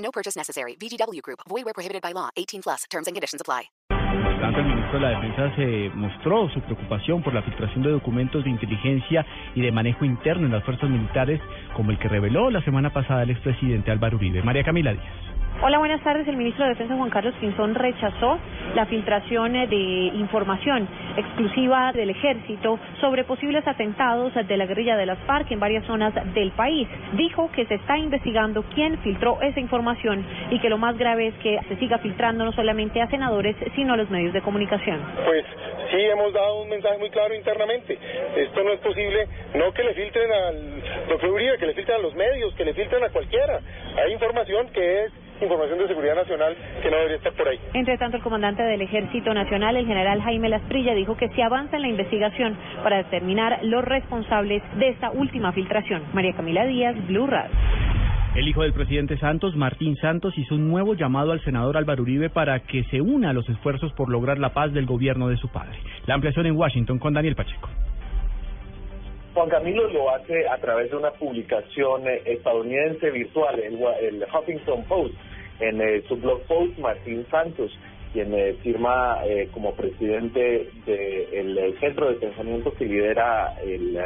No purchase necessary. VGW Group. Void where prohibited by law. 18 plus. Terms and conditions apply. Tanto el ministro de la Defensa se mostró su preocupación por la filtración de documentos de inteligencia y de manejo interno en las fuerzas militares, como el que reveló la semana pasada el expresidente Álvaro Uribe. María Camila Díaz. Hola, buenas tardes. El ministro de Defensa Juan Carlos Quinzón rechazó la filtración de información exclusiva del ejército sobre posibles atentados de la guerrilla de las FARC en varias zonas del país. Dijo que se está investigando quién filtró esa información y que lo más grave es que se siga filtrando no solamente a senadores, sino a los medios de comunicación. Pues sí hemos dado un mensaje muy claro internamente. Esto no es posible, no que le filtren al doctor Uribe, que le filtren a los medios, que le filtren a cualquiera. Hay información que es información de seguridad nacional que no debería estar por ahí. Entre tanto, el comandante del Ejército Nacional, el general Jaime Lasprilla, dijo que se avanza en la investigación para determinar los responsables de esta última filtración. María Camila Díaz, Blue Radio. El hijo del presidente Santos, Martín Santos, hizo un nuevo llamado al senador Álvaro Uribe para que se una a los esfuerzos por lograr la paz del gobierno de su padre. La ampliación en Washington con Daniel Pacheco. Juan Camilo lo hace a través de una publicación estadounidense virtual, el, el Huffington Post, en eh, su blog post Martín Santos, quien eh, firma eh, como presidente del de centro de pensamiento que lidera el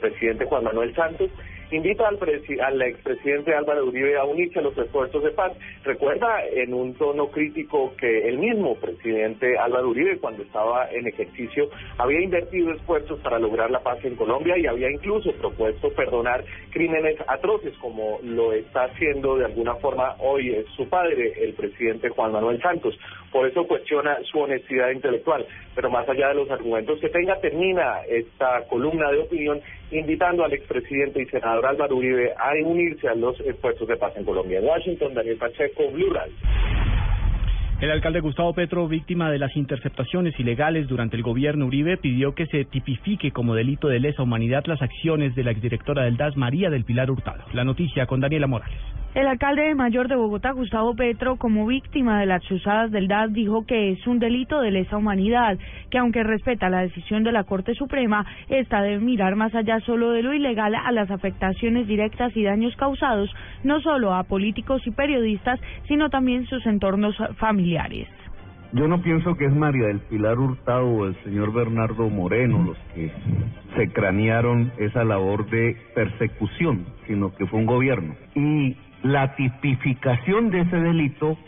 presidente Juan Manuel Santos, invita al, al expresidente Álvaro Uribe a unirse a los esfuerzos de paz. Recuerda en un tono crítico que el mismo presidente Álvaro Uribe, cuando estaba en ejercicio, había invertido esfuerzos para lograr la paz en Colombia y había incluso propuesto perdonar crímenes atroces, como lo está haciendo de alguna forma hoy su padre, el presidente Juan Manuel Santos. Por eso cuestiona su honestidad intelectual. Pero más allá de los argumentos que tenga, termina esta columna de opinión invitando al expresidente y senador Álvaro Uribe a unirse a los esfuerzos de paz en Colombia. En Washington, Daniel Pacheco, Blue. El alcalde Gustavo Petro, víctima de las interceptaciones ilegales durante el gobierno Uribe, pidió que se tipifique como delito de lesa humanidad las acciones de la exdirectora del DAS, María del Pilar Hurtado. La noticia con Daniela Morales. El alcalde mayor de Bogotá, Gustavo Petro, como víctima de las chuzadas del DAS, dijo que es un delito de lesa humanidad, que aunque respeta la decisión de la Corte Suprema, esta debe mirar más allá solo de lo ilegal a las afectaciones directas y daños causados, no solo a políticos y periodistas, sino también sus entornos familiares. Yo no pienso que es María del Pilar Hurtado o el señor Bernardo Moreno los que se cranearon esa labor de persecución, sino que fue un gobierno. Y la tipificación de ese delito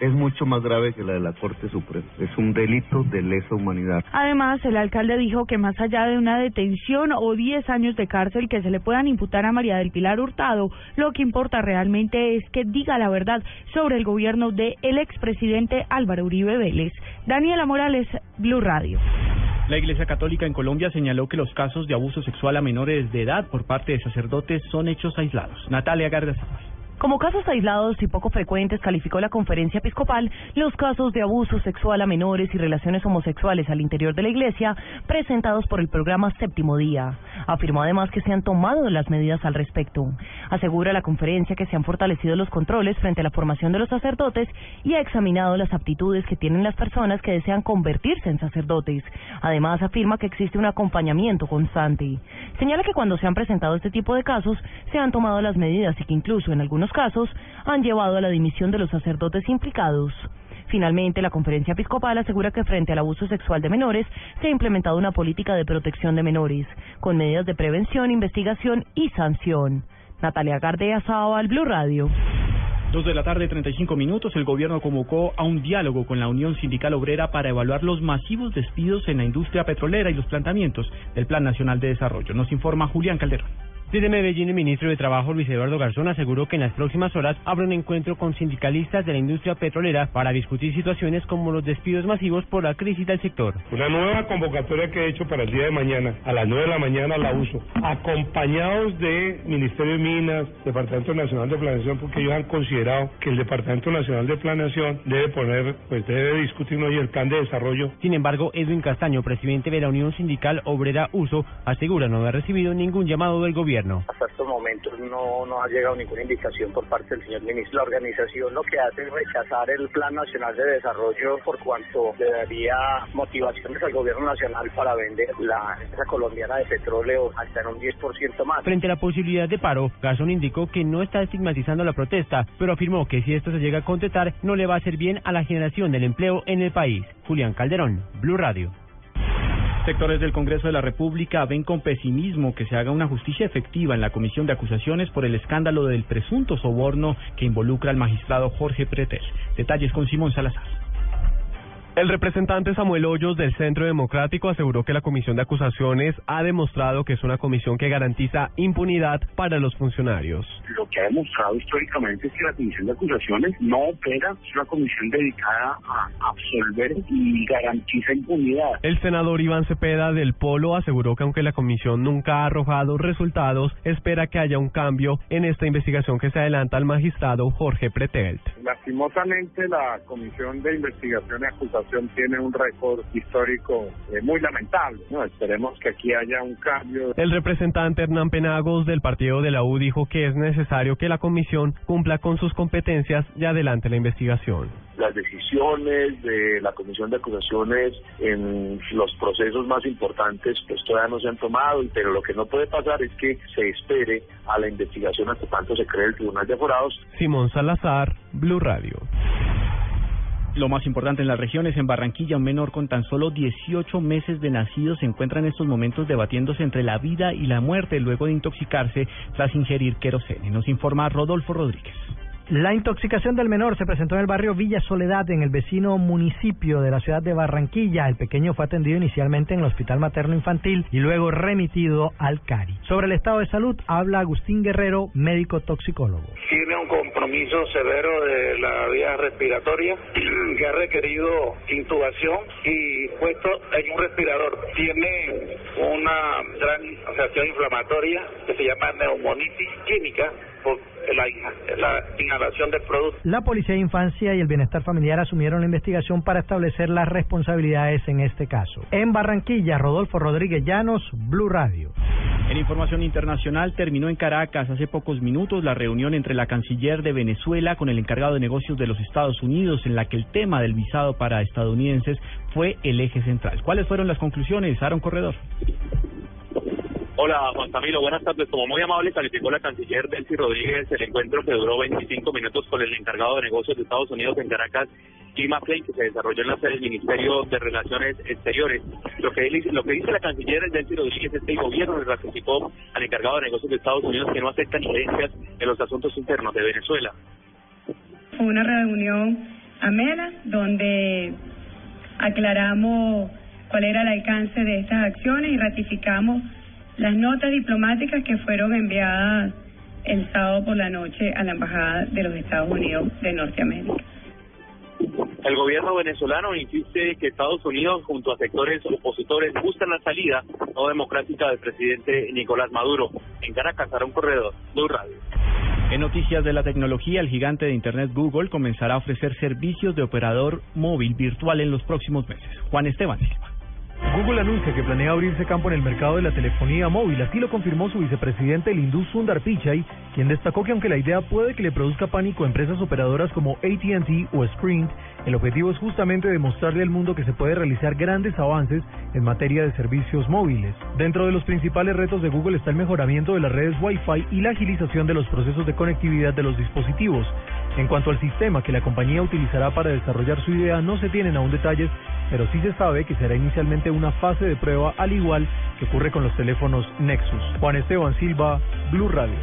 es mucho más grave que la de la Corte Suprema. Es un delito de lesa humanidad. Además, el alcalde dijo que más allá de una detención o 10 años de cárcel que se le puedan imputar a María del Pilar Hurtado, lo que importa realmente es que diga la verdad sobre el gobierno del el expresidente Álvaro Uribe Vélez. Daniela Morales, Blue Radio. La Iglesia Católica en Colombia señaló que los casos de abuso sexual a menores de edad por parte de sacerdotes son hechos aislados. Natalia Garza como casos aislados y poco frecuentes calificó la conferencia episcopal los casos de abuso sexual a menores y relaciones homosexuales al interior de la iglesia presentados por el programa Séptimo Día. Afirmó además que se han tomado las medidas al respecto. Asegura la conferencia que se han fortalecido los controles frente a la formación de los sacerdotes y ha examinado las aptitudes que tienen las personas que desean convertirse en sacerdotes. Además afirma que existe un acompañamiento constante. Señala que cuando se han presentado este tipo de casos se han tomado las medidas y que incluso en algunos casos han llevado a la dimisión de los sacerdotes implicados. Finalmente, la conferencia episcopal asegura que frente al abuso sexual de menores se ha implementado una política de protección de menores, con medidas de prevención, investigación y sanción. Natalia Gardea, al Blue Radio. Dos de la tarde, 35 minutos, el gobierno convocó a un diálogo con la Unión Sindical Obrera para evaluar los masivos despidos en la industria petrolera y los planteamientos del Plan Nacional de Desarrollo. Nos informa Julián Calderón. Desde Medellín, el ministro de Trabajo, Luis Eduardo Garzón, aseguró que en las próximas horas habrá un encuentro con sindicalistas de la industria petrolera para discutir situaciones como los despidos masivos por la crisis del sector. Una nueva convocatoria que he hecho para el día de mañana, a las 9 de la mañana la uso, acompañados de Ministerio de Minas, Departamento Nacional de Planeación, porque ellos han considerado que el Departamento Nacional de Planeación debe poner, pues debe discutir hoy el plan de desarrollo. Sin embargo, Edwin Castaño, presidente de la Unión Sindical Obrera Uso, asegura no haber recibido ningún llamado del gobierno. Hasta estos momentos no, no ha llegado ninguna indicación por parte del señor ministro. La organización lo que hace es rechazar el Plan Nacional de Desarrollo por cuanto le daría motivaciones al gobierno nacional para vender la empresa colombiana de petróleo hasta en un 10% más. Frente a la posibilidad de paro, Garzón indicó que no está estigmatizando la protesta, pero afirmó que si esto se llega a concretar, no le va a hacer bien a la generación del empleo en el país. Julián Calderón, Blue Radio. Sectores del Congreso de la República ven con pesimismo que se haga una justicia efectiva en la comisión de acusaciones por el escándalo del presunto soborno que involucra al magistrado Jorge Pretel. Detalles con Simón Salazar. El representante Samuel Hoyos del Centro Democrático aseguró que la comisión de acusaciones ha demostrado que es una comisión que garantiza impunidad para los funcionarios. Lo que ha demostrado históricamente es que la comisión de acusaciones no opera, es una comisión dedicada a absolver y garantiza impunidad. El senador Iván Cepeda del Polo aseguró que aunque la comisión nunca ha arrojado resultados, espera que haya un cambio en esta investigación que se adelanta al magistrado Jorge Pretelt. Lastimosamente la comisión de investigación y acusaciones tiene un récord histórico eh, muy lamentable. ¿no? Esperemos que aquí haya un cambio. El representante Hernán Penagos del partido de la U dijo que es necesario que la comisión cumpla con sus competencias y adelante la investigación las decisiones de la Comisión de Acusaciones en los procesos más importantes pues todavía no se han tomado, pero lo que no puede pasar es que se espere a la investigación hasta tanto se cree el Tribunal de Aforados. Simón Salazar, Blue Radio. Lo más importante en la región es en Barranquilla, un menor con tan solo 18 meses de nacido se encuentra en estos momentos debatiéndose entre la vida y la muerte luego de intoxicarse tras ingerir querosene. Nos informa Rodolfo Rodríguez. La intoxicación del menor se presentó en el barrio Villa Soledad, en el vecino municipio de la ciudad de Barranquilla. El pequeño fue atendido inicialmente en el Hospital Materno Infantil y luego remitido al CARI. Sobre el estado de salud habla Agustín Guerrero, médico toxicólogo. Tiene un compromiso severo de la vía respiratoria que ha requerido intubación y puesto en un respirador. Tiene una gran inflamatoria que se llama neumonitis química la, la, inhalación del producto. La Policía de Infancia y el Bienestar Familiar asumieron la investigación para establecer las responsabilidades en este caso. En Barranquilla, Rodolfo Rodríguez Llanos, Blue Radio. En información internacional, terminó en Caracas hace pocos minutos la reunión entre la canciller de Venezuela con el encargado de negocios de los Estados Unidos, en la que el tema del visado para estadounidenses fue el eje central. ¿Cuáles fueron las conclusiones, Aaron Corredor? Hola Juan Camilo, buenas tardes. Como muy amable calificó la canciller Delcy Rodríguez el encuentro que duró 25 minutos con el encargado de negocios de Estados Unidos en Caracas, Jim McClain, que se desarrolló en la sede del Ministerio de Relaciones Exteriores. Lo que, lo que dice la canciller Delcy Rodríguez es que el gobierno le ratificó al encargado de negocios de Estados Unidos que no aceptan injerencias en los asuntos internos de Venezuela. Fue una reunión amena donde aclaramos cuál era el alcance de estas acciones y ratificamos las notas diplomáticas que fueron enviadas el sábado por la noche a la Embajada de los Estados Unidos de Norteamérica. El gobierno venezolano insiste que Estados Unidos, junto a sectores opositores, buscan la salida no democrática del presidente Nicolás Maduro. En Caracas, un corredor, Blue Radio. En noticias de la tecnología, el gigante de Internet Google comenzará a ofrecer servicios de operador móvil virtual en los próximos meses. Juan Esteban Silva. Google anuncia que planea abrirse campo en el mercado de la telefonía móvil. Así lo confirmó su vicepresidente, el hindú Sundar Pichai, quien destacó que aunque la idea puede que le produzca pánico a empresas operadoras como AT&T o Sprint, el objetivo es justamente demostrarle al mundo que se puede realizar grandes avances en materia de servicios móviles. Dentro de los principales retos de Google está el mejoramiento de las redes Wi-Fi y la agilización de los procesos de conectividad de los dispositivos. En cuanto al sistema que la compañía utilizará para desarrollar su idea, no se tienen aún detalles, pero sí se sabe que será inicialmente una fase de prueba al igual que ocurre con los teléfonos Nexus. Juan Esteban Silva, Blue Radio.